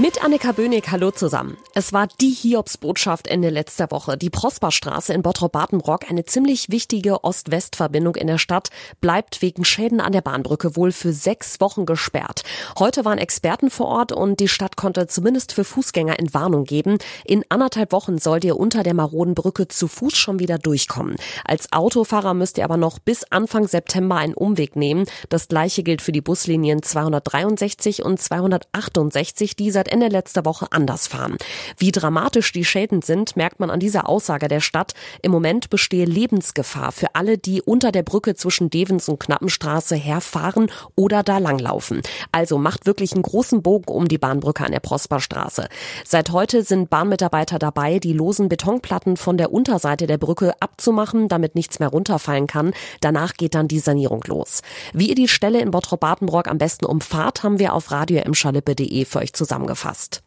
Mit Annika Bönig, hallo zusammen. Es war die Hiobsbotschaft Ende letzter Woche. Die Prosperstraße in Bottrop-Badenbrock, eine ziemlich wichtige Ost-West-Verbindung in der Stadt, bleibt wegen Schäden an der Bahnbrücke wohl für sechs Wochen gesperrt. Heute waren Experten vor Ort und die Stadt konnte zumindest für Fußgänger Entwarnung geben. In anderthalb Wochen sollt ihr unter der maroden Brücke zu Fuß schon wieder durchkommen. Als Autofahrer müsst ihr aber noch bis Anfang September einen Umweg nehmen. Das gleiche gilt für die Buslinien 263 und 268, die seit Ende letzter Woche anders fahren. Wie dramatisch die Schäden sind, merkt man an dieser Aussage der Stadt. Im Moment bestehe Lebensgefahr für alle, die unter der Brücke zwischen Devens und Knappenstraße herfahren oder da langlaufen. Also macht wirklich einen großen Bogen um die Bahnbrücke an der Prosperstraße. Seit heute sind Bahnmitarbeiter dabei, die losen Betonplatten von der Unterseite der Brücke abzumachen, damit nichts mehr runterfallen kann. Danach geht dann die Sanierung los. Wie ihr die Stelle in Bottrop-Badenbrock am besten umfahrt, haben wir auf radioemschalippe.de für euch zusammengefasst zusammengefasst.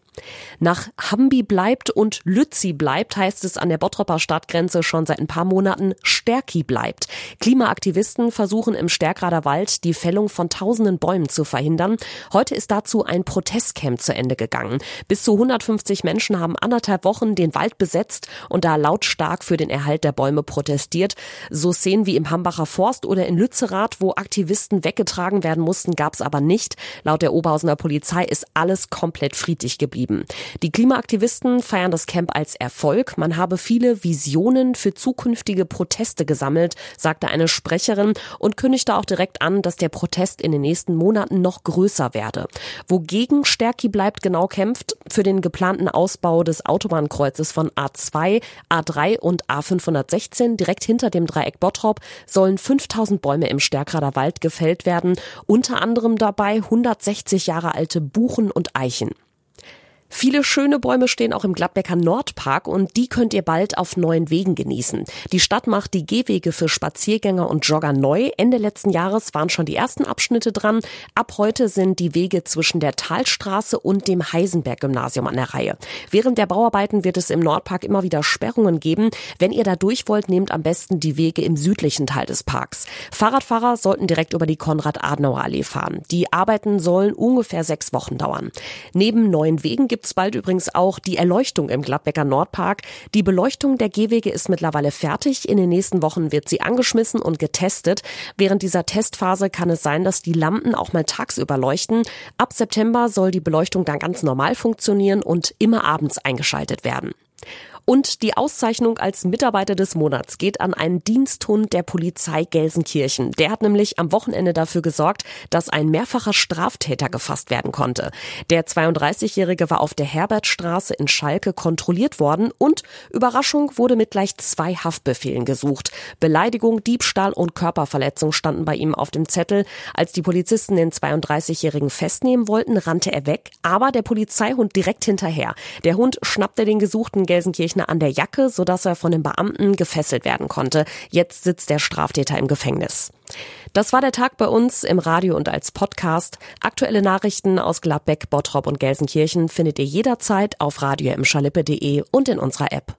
Nach Hambi bleibt und Lützi bleibt heißt es an der Bottropper Stadtgrenze schon seit ein paar Monaten Stärki bleibt. Klimaaktivisten versuchen im Stärkrader Wald die Fällung von tausenden Bäumen zu verhindern. Heute ist dazu ein Protestcamp zu Ende gegangen. Bis zu 150 Menschen haben anderthalb Wochen den Wald besetzt und da lautstark für den Erhalt der Bäume protestiert. So Szenen wie im Hambacher Forst oder in Lützerath, wo Aktivisten weggetragen werden mussten, gab es aber nicht. Laut der Oberhausener Polizei ist alles komplett friedlich geblieben geblieben. Die Klimaaktivisten feiern das Camp als Erfolg. Man habe viele Visionen für zukünftige Proteste gesammelt, sagte eine Sprecherin und kündigte auch direkt an, dass der Protest in den nächsten Monaten noch größer werde. Wogegen Stärki bleibt genau kämpft, für den geplanten Ausbau des Autobahnkreuzes von A2, A3 und A516 direkt hinter dem Dreieck Bottrop sollen 5000 Bäume im Stärkrader Wald gefällt werden, unter anderem dabei 160 Jahre alte Buchen und Eichen. Viele schöne Bäume stehen auch im Gladbecker Nordpark und die könnt ihr bald auf neuen Wegen genießen. Die Stadt macht die Gehwege für Spaziergänger und Jogger neu. Ende letzten Jahres waren schon die ersten Abschnitte dran. Ab heute sind die Wege zwischen der Talstraße und dem Heisenberg-Gymnasium an der Reihe. Während der Bauarbeiten wird es im Nordpark immer wieder Sperrungen geben. Wenn ihr da durch wollt, nehmt am besten die Wege im südlichen Teil des Parks. Fahrradfahrer sollten direkt über die Konrad-Adenauer-Allee fahren. Die Arbeiten sollen ungefähr sechs Wochen dauern. Neben neuen Wegen gibt gibt's bald übrigens auch die Erleuchtung im Gladbecker Nordpark. Die Beleuchtung der Gehwege ist mittlerweile fertig. In den nächsten Wochen wird sie angeschmissen und getestet. Während dieser Testphase kann es sein, dass die Lampen auch mal tagsüber leuchten. Ab September soll die Beleuchtung dann ganz normal funktionieren und immer abends eingeschaltet werden. Und die Auszeichnung als Mitarbeiter des Monats geht an einen Diensthund der Polizei Gelsenkirchen. Der hat nämlich am Wochenende dafür gesorgt, dass ein mehrfacher Straftäter gefasst werden konnte. Der 32-Jährige war auf der Herbertstraße in Schalke kontrolliert worden und Überraschung wurde mit gleich zwei Haftbefehlen gesucht. Beleidigung, Diebstahl und Körperverletzung standen bei ihm auf dem Zettel. Als die Polizisten den 32-Jährigen festnehmen wollten, rannte er weg, aber der Polizeihund direkt hinterher. Der Hund schnappte den gesuchten Gelsenkirchen Kirchner an der Jacke, sodass er von den Beamten gefesselt werden konnte. Jetzt sitzt der Straftäter im Gefängnis. Das war der Tag bei uns im Radio und als Podcast. Aktuelle Nachrichten aus Gladbeck, Bottrop und Gelsenkirchen findet ihr jederzeit auf radio und in unserer App.